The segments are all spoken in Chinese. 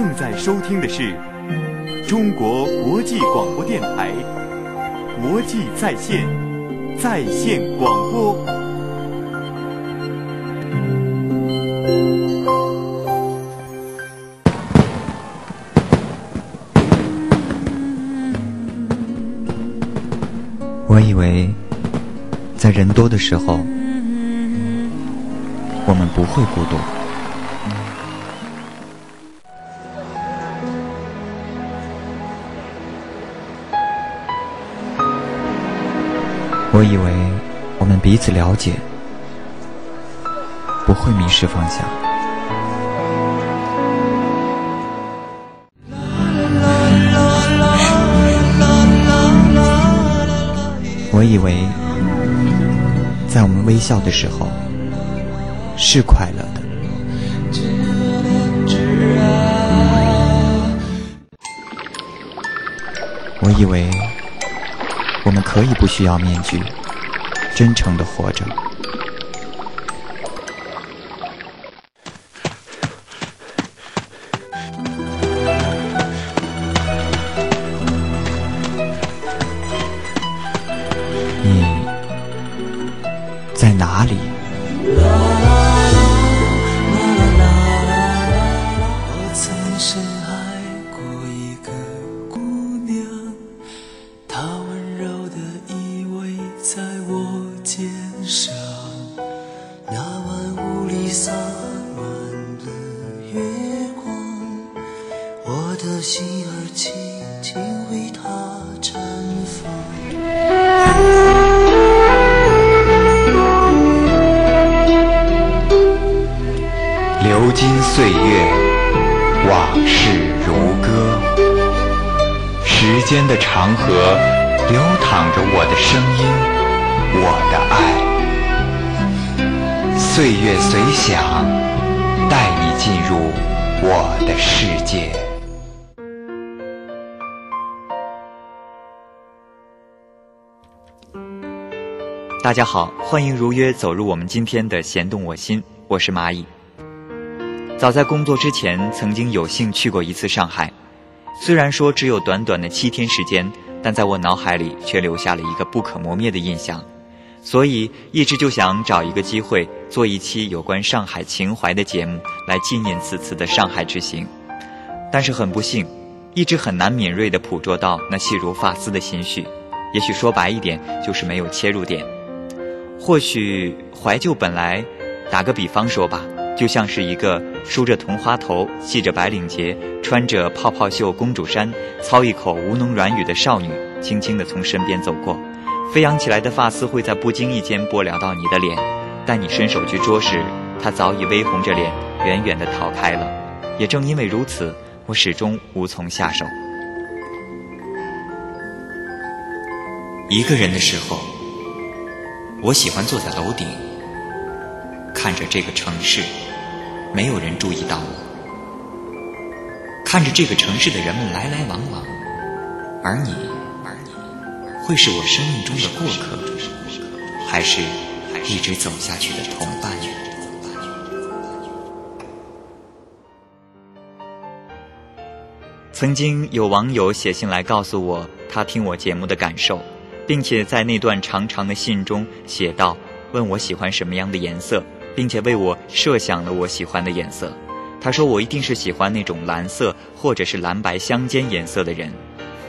正在收听的是中国国际广播电台国际在线在线广播。我以为，在人多的时候，我们不会孤独。我以为我们彼此了解，不会迷失方向。我以为，在我们微笑的时候是快乐的。我以为。我们可以不需要面具，真诚的活着。你在哪里？随想，带你进入我的世界。大家好，欢迎如约走入我们今天的弦动我心，我是蚂蚁。早在工作之前，曾经有幸去过一次上海。虽然说只有短短的七天时间，但在我脑海里却留下了一个不可磨灭的印象。所以一直就想找一个机会做一期有关上海情怀的节目，来纪念此次的上海之行。但是很不幸，一直很难敏锐地捕捉到那细如发丝的心绪。也许说白一点，就是没有切入点。或许怀旧本来，打个比方说吧。就像是一个梳着同花头、系着白领结、穿着泡泡袖公主衫、操一口吴侬软语的少女，轻轻地从身边走过，飞扬起来的发丝会在不经意间拨撩到你的脸，但你伸手去捉时，它早已微红着脸，远远地逃开了。也正因为如此，我始终无从下手。一个人的时候，我喜欢坐在楼顶，看着这个城市。没有人注意到我，看着这个城市的人们来来往往，而你，会是我生命中的过客，还是一直走下去的同伴？曾经有网友写信来告诉我他听我节目的感受，并且在那段长长的信中写道：“问我喜欢什么样的颜色。”并且为我设想了我喜欢的颜色。他说我一定是喜欢那种蓝色或者是蓝白相间颜色的人。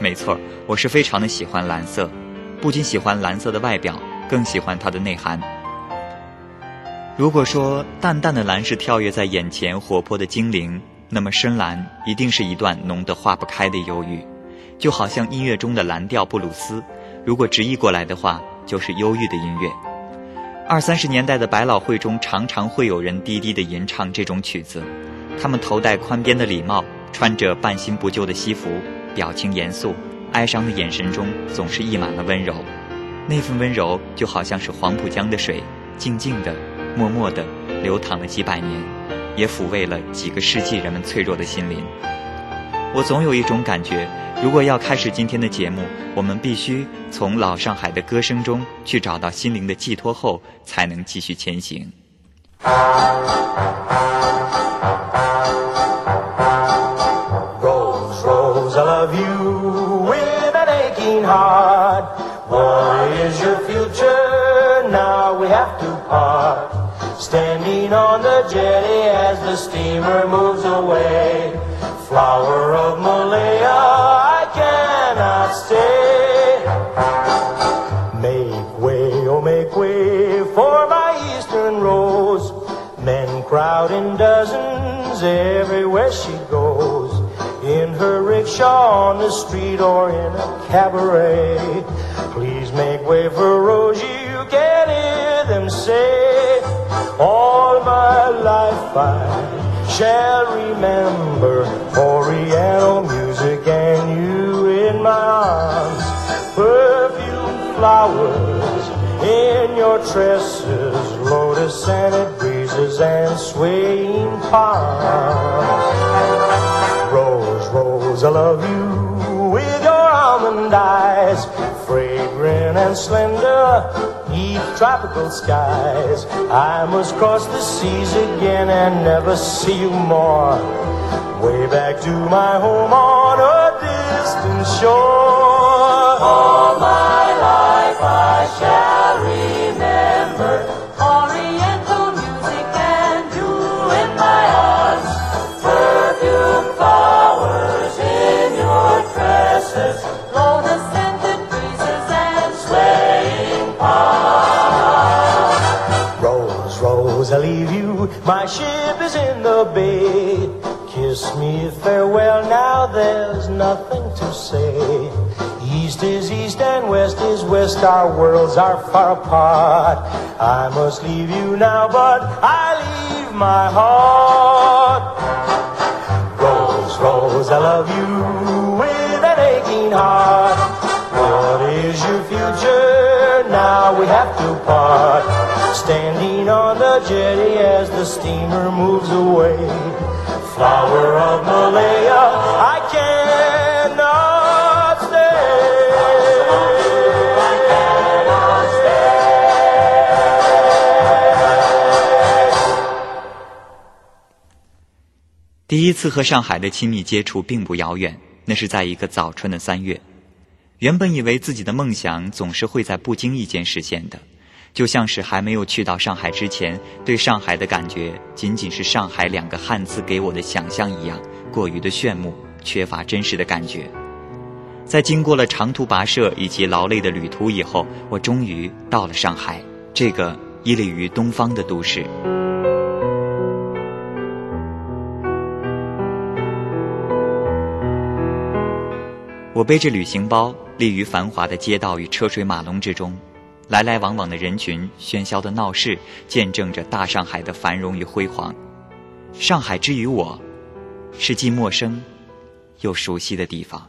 没错，我是非常的喜欢蓝色，不仅喜欢蓝色的外表，更喜欢它的内涵。如果说淡淡的蓝是跳跃在眼前活泼的精灵，那么深蓝一定是一段浓得化不开的忧郁，就好像音乐中的蓝调布鲁斯，如果直译过来的话，就是忧郁的音乐。二三十年代的百老汇中，常常会有人低低的吟唱这种曲子。他们头戴宽边的礼帽，穿着半新不旧的西服，表情严肃，哀伤的眼神中总是溢满了温柔。那份温柔就好像是黄浦江的水，静静的、默默的流淌了几百年，也抚慰了几个世纪人们脆弱的心灵。我总有一种感觉。如果要开始今天的节目，我们必须从老上海的歌声中去找到心灵的寄托，后才能继续前行。On the jetty as the steamer moves away. Flower of Malaya, I cannot stay. Make way, oh make way for my eastern rose. Men crowd in dozens everywhere she goes. In her rickshaw on the street or in a cabaret. Please make way for Rosie, you can hear them say. All my life I shall remember Oriental music and you in my arms. Perfume flowers in your tresses, lotus scented breezes and swaying palms. Rose, rose, I love you with your almond eyes, and slender, neath tropical skies. I must cross the seas again and never see you more. Way back to my home on a distant shore. All My ship is in the bay. Kiss me farewell now, there's nothing to say. East is east and west is west, our worlds are far apart. I must leave you now, but I leave my heart. Rose, Rose, I love you with an aching heart. What is your future? Now we have to part. Standing on the jetty as the steamer moves away. Flower of Malaya, I cannot stay. I cannot stay. 第一次和上海的亲密接触并不遥远，那是在一个早春的三月。原本以为自己的梦想总是会在不经意间实现的，就像是还没有去到上海之前，对上海的感觉仅仅是“上海”两个汉字给我的想象一样，过于的炫目，缺乏真实的感觉。在经过了长途跋涉以及劳累的旅途以后，我终于到了上海，这个屹立于东方的都市。我背着旅行包，立于繁华的街道与车水马龙之中，来来往往的人群、喧嚣的闹市，见证着大上海的繁荣与辉煌。上海之于我，是既陌生又熟悉的地方。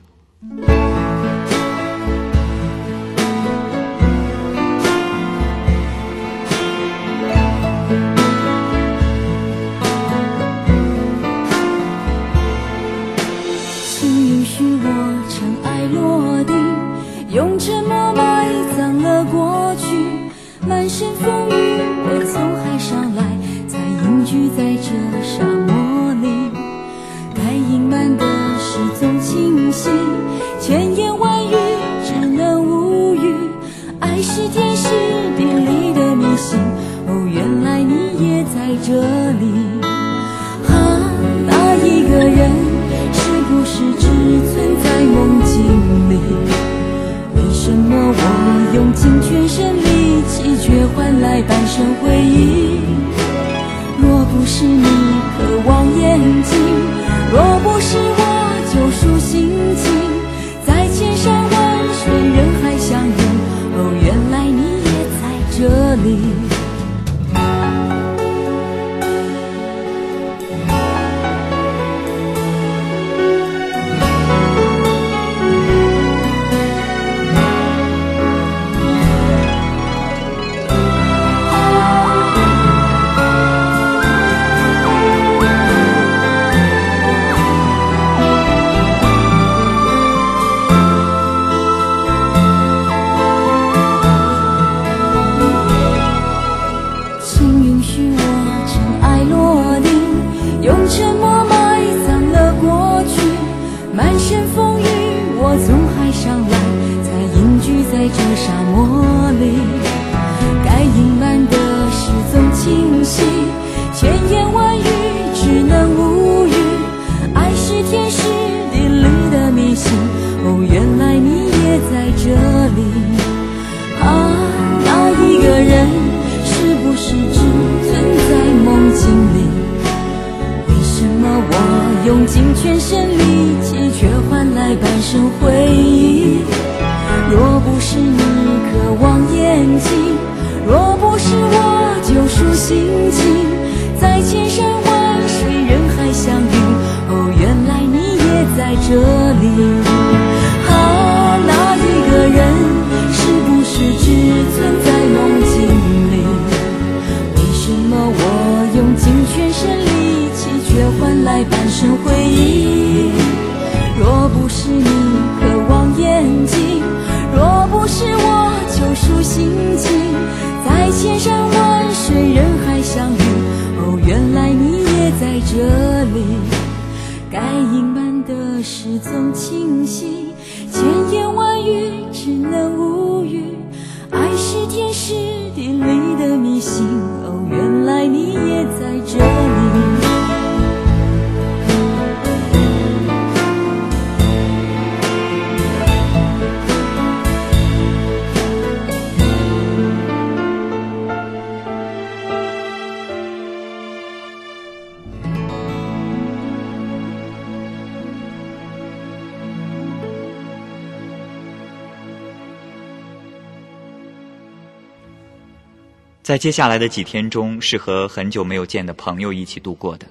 在接下来的几天中，是和很久没有见的朋友一起度过的。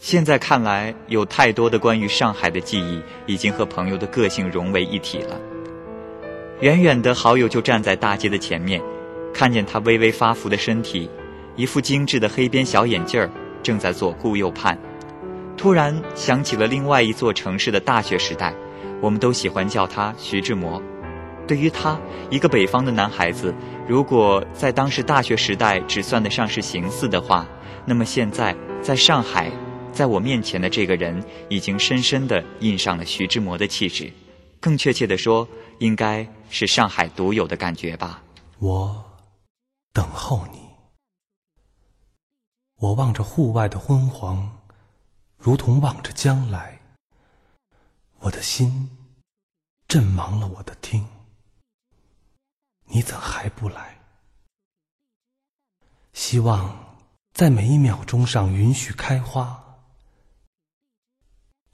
现在看来，有太多的关于上海的记忆，已经和朋友的个性融为一体了。远远的好友就站在大街的前面，看见他微微发福的身体，一副精致的黑边小眼镜儿，正在左顾右盼。突然想起了另外一座城市的大学时代，我们都喜欢叫他徐志摩。对于他一个北方的男孩子，如果在当时大学时代只算得上是形似的话，那么现在在上海，在我面前的这个人，已经深深地印上了徐志摩的气质。更确切地说，应该是上海独有的感觉吧。我等候你，我望着户外的昏黄，如同望着将来。我的心震忙了我的听。你怎还不来？希望在每一秒钟上允许开花。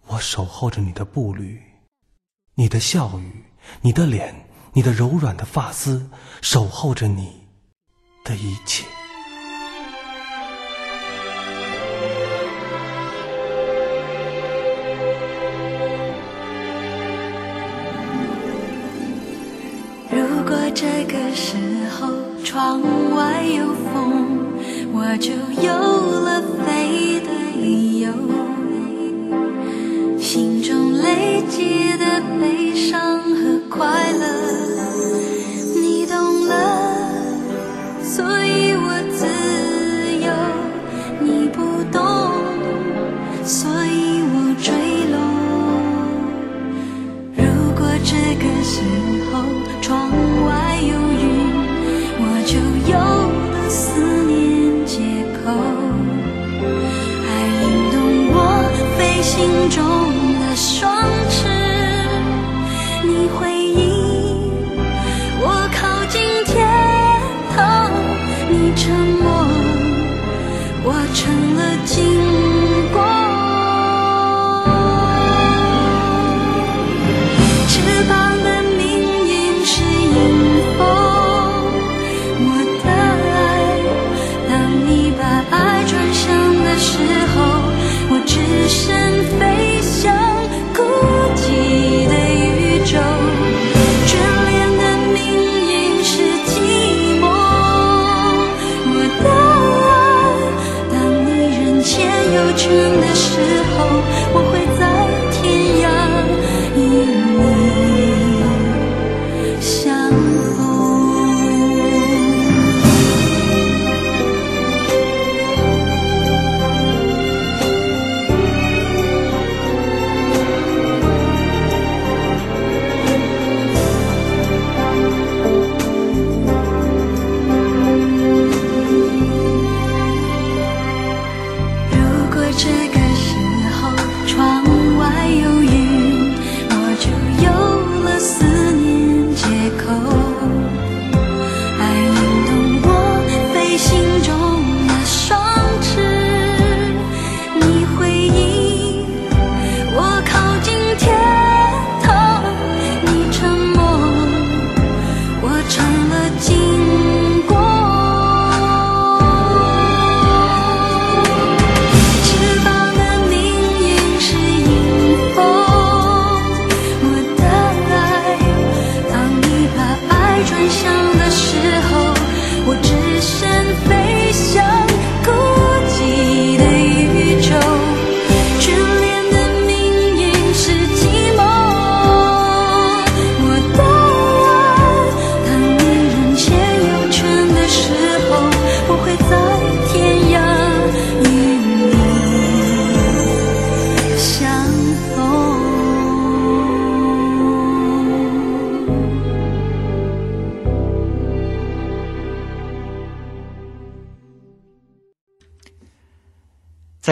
我守候着你的步履，你的笑语，你的脸，你的柔软的发丝，守候着你的一切。这个时候窗外有风，我就有了飞的理由。心中累积的悲伤和快乐，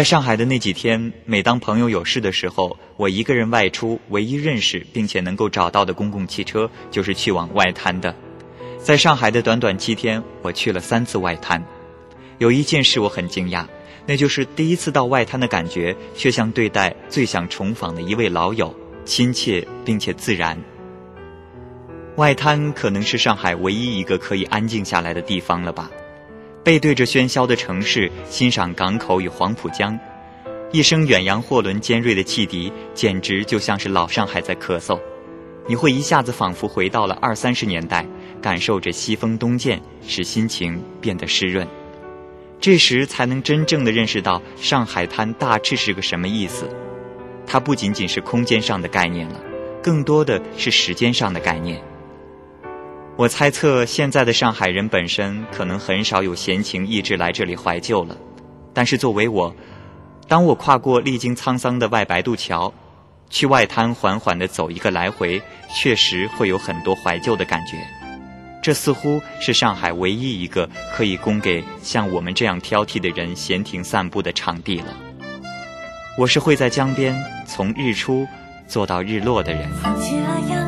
在上海的那几天，每当朋友有事的时候，我一个人外出，唯一认识并且能够找到的公共汽车就是去往外滩的。在上海的短短七天，我去了三次外滩。有一件事我很惊讶，那就是第一次到外滩的感觉，却像对待最想重访的一位老友，亲切并且自然。外滩可能是上海唯一一个可以安静下来的地方了吧。背对着喧嚣的城市，欣赏港口与黄浦江，一声远洋货轮尖锐的汽笛，简直就像是老上海在咳嗽。你会一下子仿佛回到了二三十年代，感受着西风东渐，使心情变得湿润。这时才能真正的认识到上海滩大致是个什么意思。它不仅仅是空间上的概念了，更多的是时间上的概念。我猜测，现在的上海人本身可能很少有闲情逸致来这里怀旧了。但是作为我，当我跨过历经沧桑的外白渡桥，去外滩缓缓地走一个来回，确实会有很多怀旧的感觉。这似乎是上海唯一一个可以供给像我们这样挑剔的人闲庭散步的场地了。我是会在江边从日出坐到日落的人。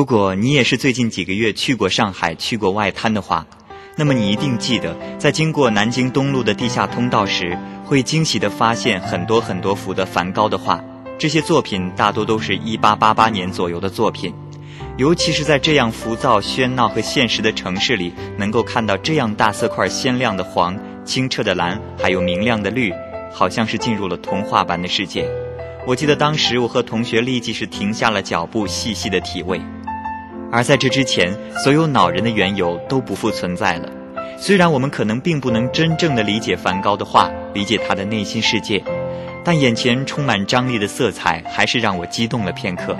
如果你也是最近几个月去过上海、去过外滩的话，那么你一定记得，在经过南京东路的地下通道时，会惊喜地发现很多很多幅的梵高的画。这些作品大多都是一八八八年左右的作品，尤其是在这样浮躁、喧闹和现实的城市里，能够看到这样大色块、鲜亮的黄、清澈的蓝，还有明亮的绿，好像是进入了童话般的世界。我记得当时我和同学立即是停下了脚步，细细的体味。而在这之前，所有恼人的缘由都不复存在了。虽然我们可能并不能真正的理解梵高的画，理解他的内心世界。但眼前充满张力的色彩，还是让我激动了片刻。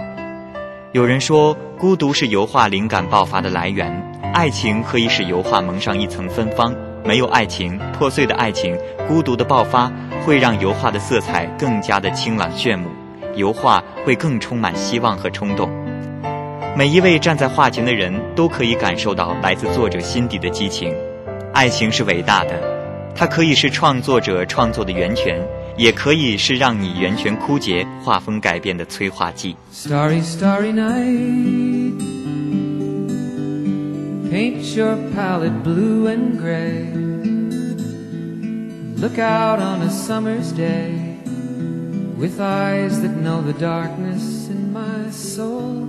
有人说，孤独是油画灵感爆发的来源，爱情可以使油画蒙上一层芬芳。没有爱情，破碎的爱情，孤独的爆发，会让油画的色彩更加的清朗炫目，油画会更充满希望和冲动。每一位站在画前的人都可以感受到来自作者心底的激情。爱情是伟大的，它可以是创作者创作的源泉。也可以是让你源泉枯竭、画风改变的催化剂。Starry, starry night, paint your palette blue and gray. Look out on a summer's day with eyes that know the darkness in my soul.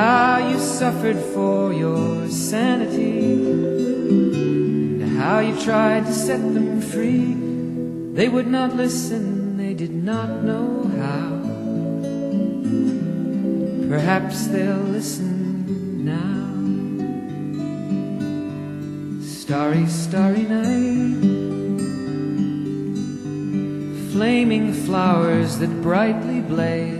how you suffered for your sanity, and how you tried to set them free. They would not listen they did not know how. Perhaps they'll listen now. Starry, starry night. Flaming flowers that brightly blaze.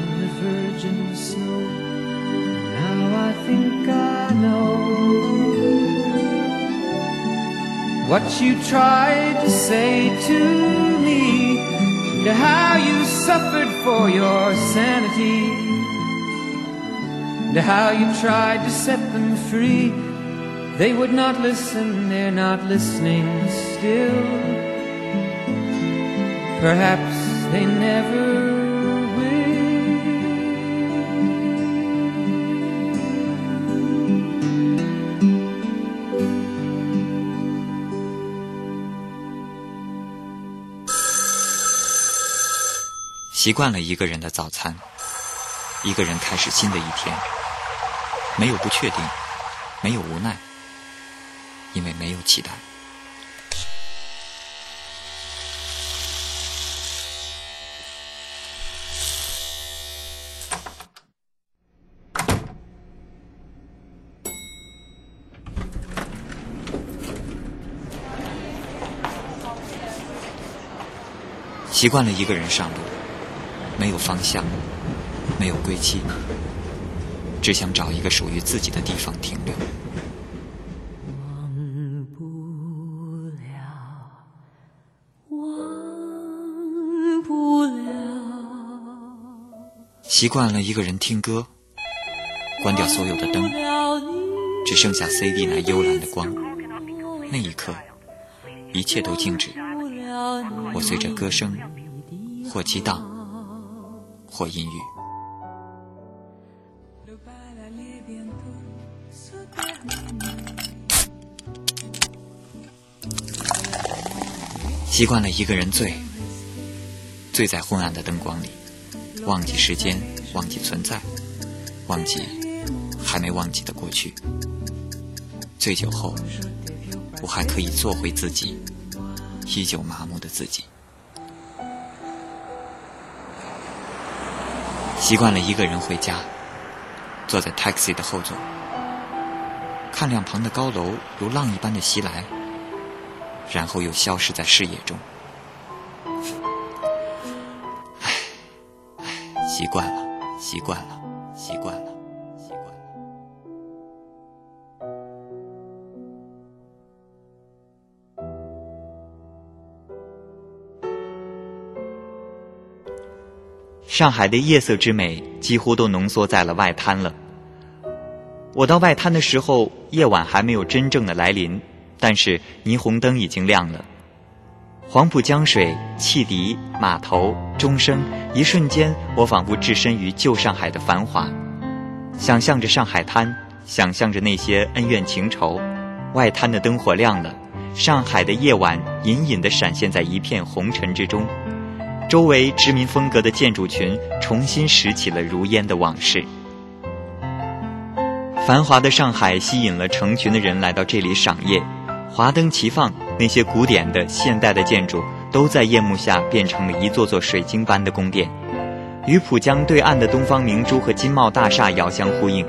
think I know what you tried to say to me to how you suffered for your sanity, to how you tried to set them free. They would not listen, they're not listening still. Perhaps they never 习惯了一个人的早餐，一个人开始新的一天，没有不确定，没有无奈，因为没有期待。习惯了一个人上路，没有方向，没有归期，只想找一个属于自己的地方停留。忘不了，忘不了，习惯了一个人听歌，关掉所有的灯，只剩下 CD 那幽蓝的光。那一刻，一切都静止。我随着歌声，或激荡，或阴郁。习惯了一个人醉，醉在昏暗的灯光里，忘记时间，忘记存在，忘记还没忘记的过去。醉酒后，我还可以做回自己。依旧麻木的自己，习惯了一个人回家，坐在 taxi 的后座，看两旁的高楼如浪一般的袭来，然后又消失在视野中。唉，习惯了，习惯了，上海的夜色之美几乎都浓缩在了外滩了。我到外滩的时候，夜晚还没有真正的来临，但是霓虹灯已经亮了。黄浦江水、汽笛、码头、钟声，一瞬间，我仿佛置身于旧上海的繁华，想象着上海滩，想象着那些恩怨情仇。外滩的灯火亮了，上海的夜晚隐隐地闪现在一片红尘之中。周围殖民风格的建筑群重新拾起了如烟的往事。繁华的上海吸引了成群的人来到这里赏夜，华灯齐放，那些古典的、现代的建筑都在夜幕下变成了一座座水晶般的宫殿，与浦江对岸的东方明珠和金茂大厦遥相呼应。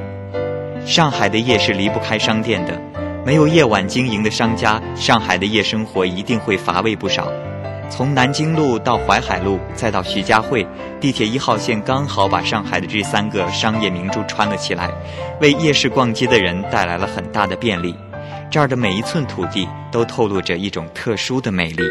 上海的夜是离不开商店的，没有夜晚经营的商家，上海的夜生活一定会乏味不少。从南京路到淮海路，再到徐家汇，地铁一号线刚好把上海的这三个商业名珠穿了起来，为夜市逛街的人带来了很大的便利。这儿的每一寸土地都透露着一种特殊的美丽。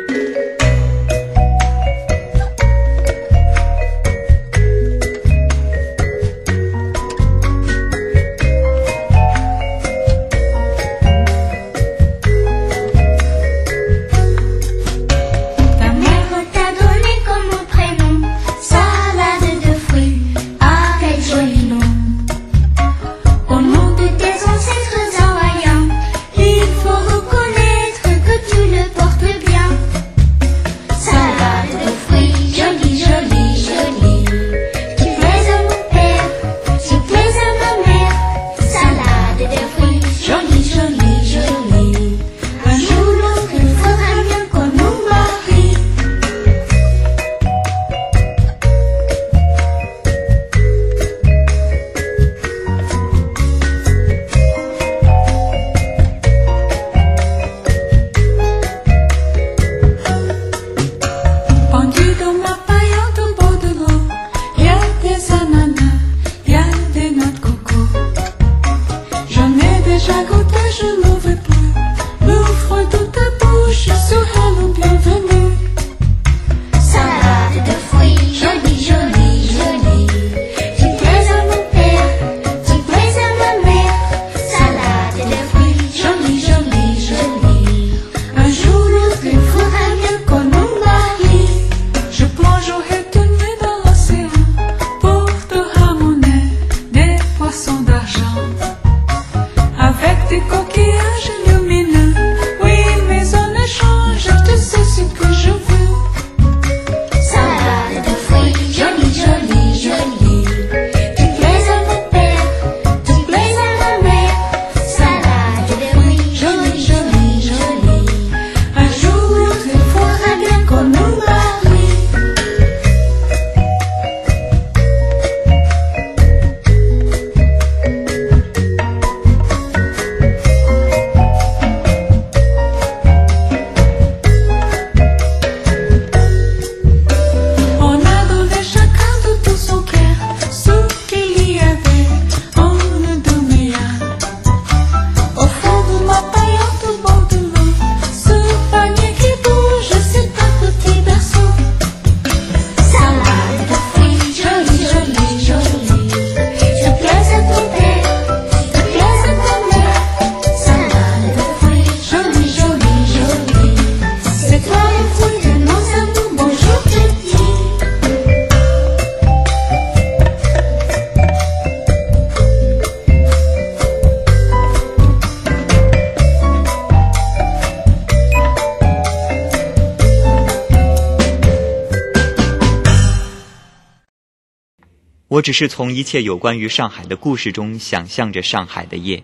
我只是从一切有关于上海的故事中想象着上海的夜。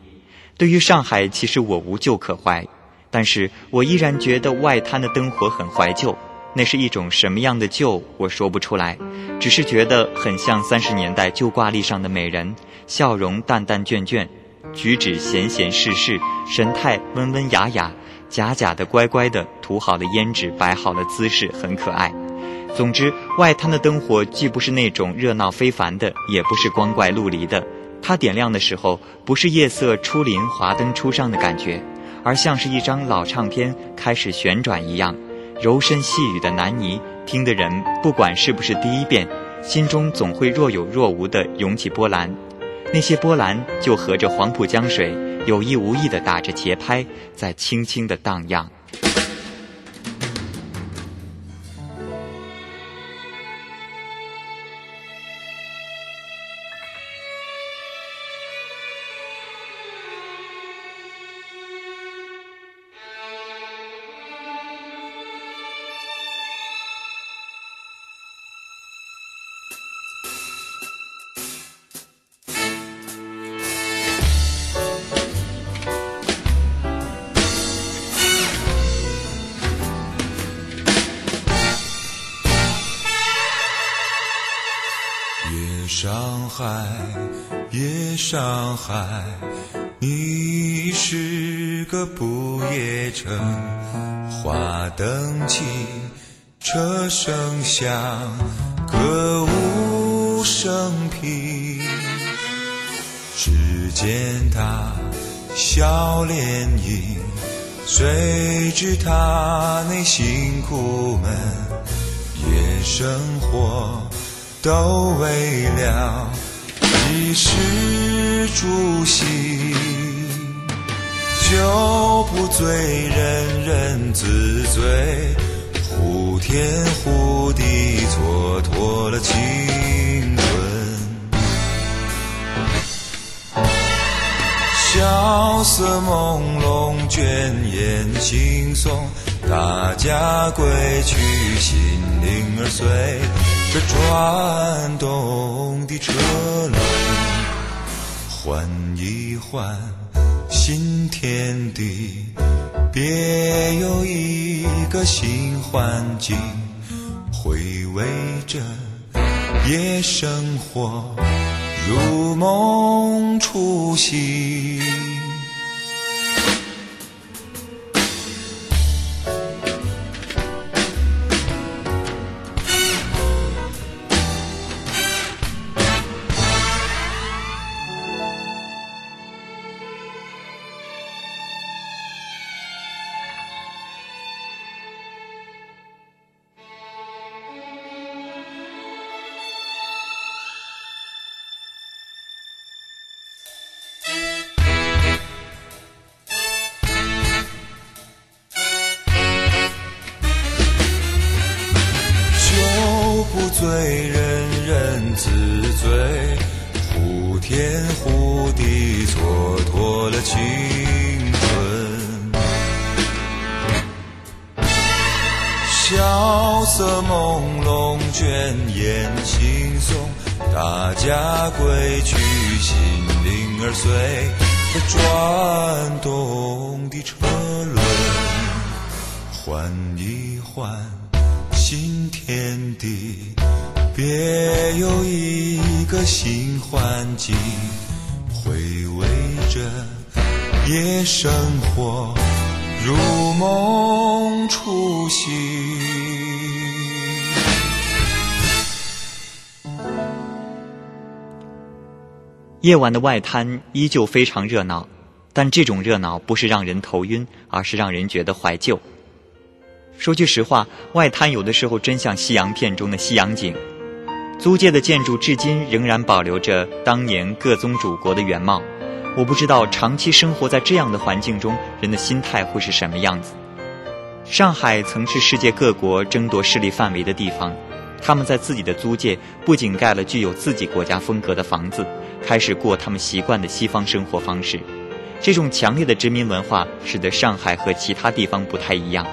对于上海，其实我无旧可怀，但是我依然觉得外滩的灯火很怀旧。那是一种什么样的旧，我说不出来，只是觉得很像三十年代旧挂历上的美人，笑容淡淡倦倦，举止闲闲适适，神态温温雅雅，假假的乖乖的，涂好了胭脂，摆好了姿势，很可爱。总之，外滩的灯火既不是那种热闹非凡的，也不是光怪陆离的。它点亮的时候，不是夜色初临、华灯初上的感觉，而像是一张老唱片开始旋转一样。柔声细语的南泥，听的人不管是不是第一遍，心中总会若有若无地涌起波澜。那些波澜就和着黄浦江水，有意无意地打着节拍，在轻轻地荡漾。海，夜上海，你是个不夜城。花灯起，车声响，歌舞升平。只见他笑脸迎，谁知他内心苦闷，夜生活。都为了衣食住行，酒不醉人人自醉，呼天呼地蹉跎了青春。萧瑟朦胧倦眼惺忪，大家归去，心灵儿碎。这转动的车轮，换一换新天地，别有一个新环境。回味着夜生活，如梦初醒。换一换新天地。别有一个新环境，回味着夜生活，如梦初醒。夜晚的外滩依旧非常热闹，但这种热闹不是让人头晕，而是让人觉得怀旧。说句实话，外滩有的时候真像西洋片中的西洋景。租界的建筑至今仍然保留着当年各宗主国的原貌。我不知道长期生活在这样的环境中，人的心态会是什么样子。上海曾是世界各国争夺势力范围的地方，他们在自己的租界不仅盖了具有自己国家风格的房子，开始过他们习惯的西方生活方式。这种强烈的殖民文化使得上海和其他地方不太一样。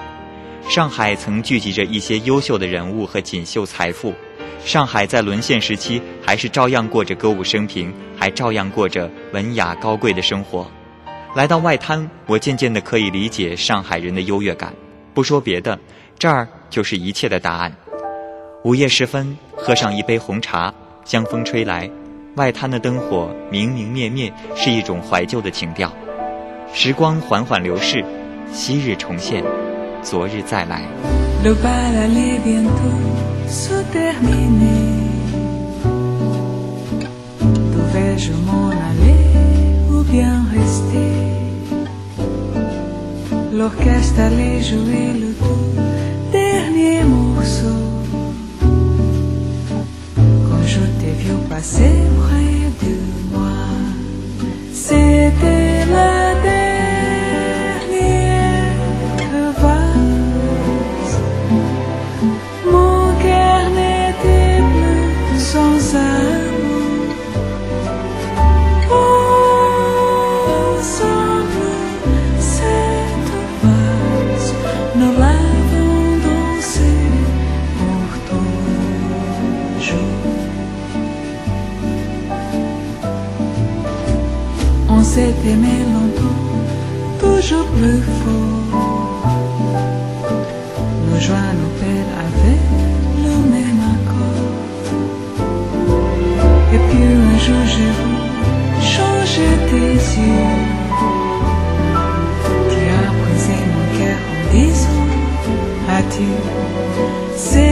上海曾聚集着一些优秀的人物和锦绣财富。上海在沦陷时期还是照样过着歌舞升平，还照样过着文雅高贵的生活。来到外滩，我渐渐的可以理解上海人的优越感。不说别的，这儿就是一切的答案。午夜时分，喝上一杯红茶，江风吹来，外滩的灯火明明灭灭，是一种怀旧的情调。时光缓缓流逝，昔日重现，昨日再来。Le bal allait bientôt se terminer. Devais-je m'en aller ou bien rester L'orchestre allait jouer le tout dernier morceau. Quand je t'ai vu passer près de moi, c'était to.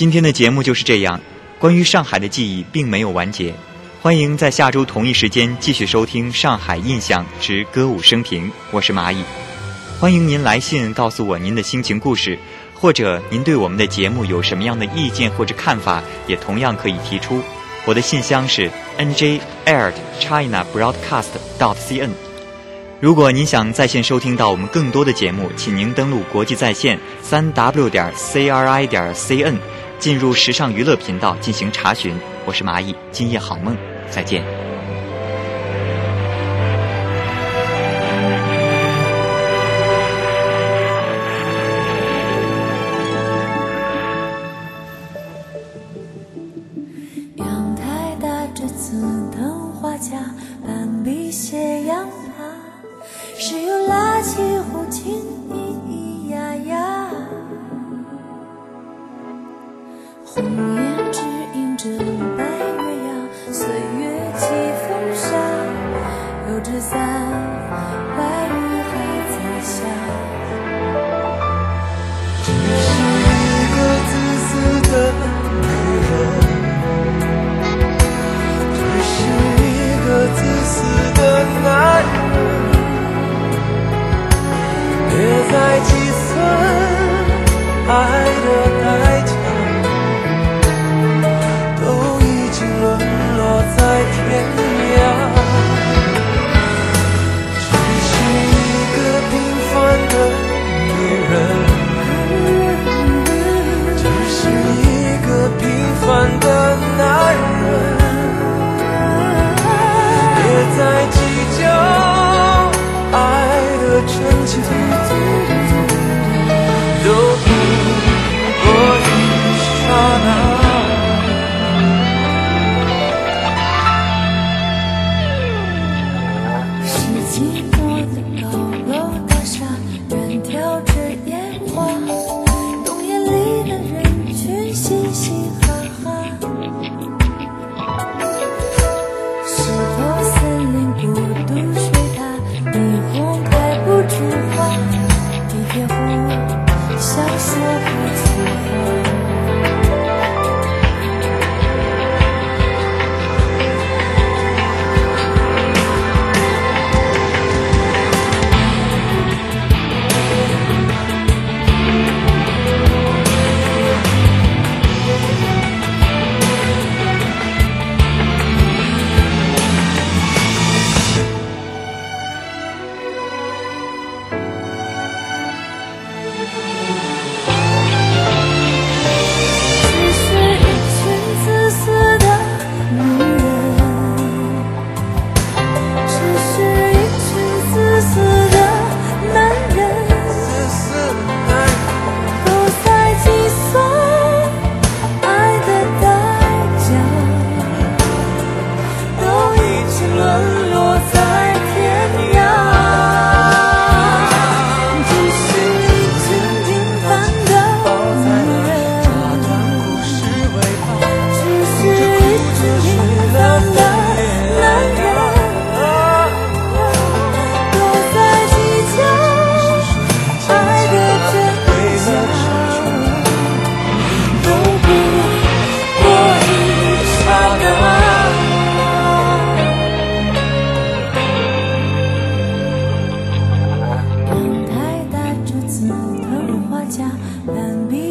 今天的节目就是这样。关于上海的记忆并没有完结，欢迎在下周同一时间继续收听《上海印象之歌舞升平》，我是蚂蚁。欢迎您来信告诉我您的心情故事，或者您对我们的节目有什么样的意见或者看法，也同样可以提出。我的信箱是 n j a i r china broadcast dot cn。如果您想在线收听到我们更多的节目，请您登录国际在线三 w 点 c r i 点 c n，进入时尚娱乐频道进行查询。我是蚂蚁，今夜好梦，再见。别再。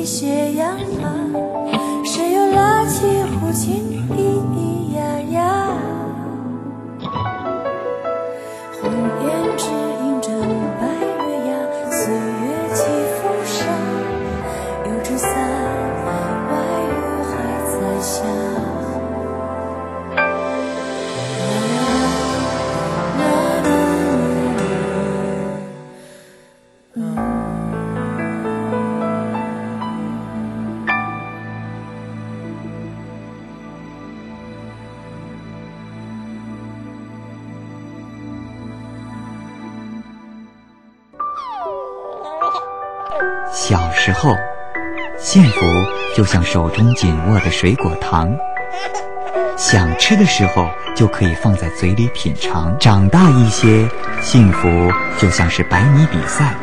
斜阳啊幸福就像手中紧握的水果糖，想吃的时候就可以放在嘴里品尝，长大一些，幸福就像是百米比赛，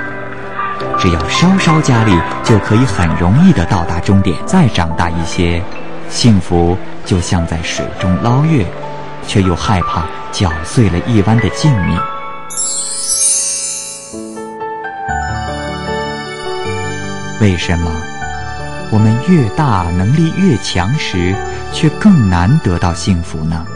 只要稍稍加力，就可以很容易的到达终点，再长大一些，幸福就像在水中捞月，却又害怕搅碎了一湾的静谧。为什么？我们越大能力越强时却更难得到幸福呢？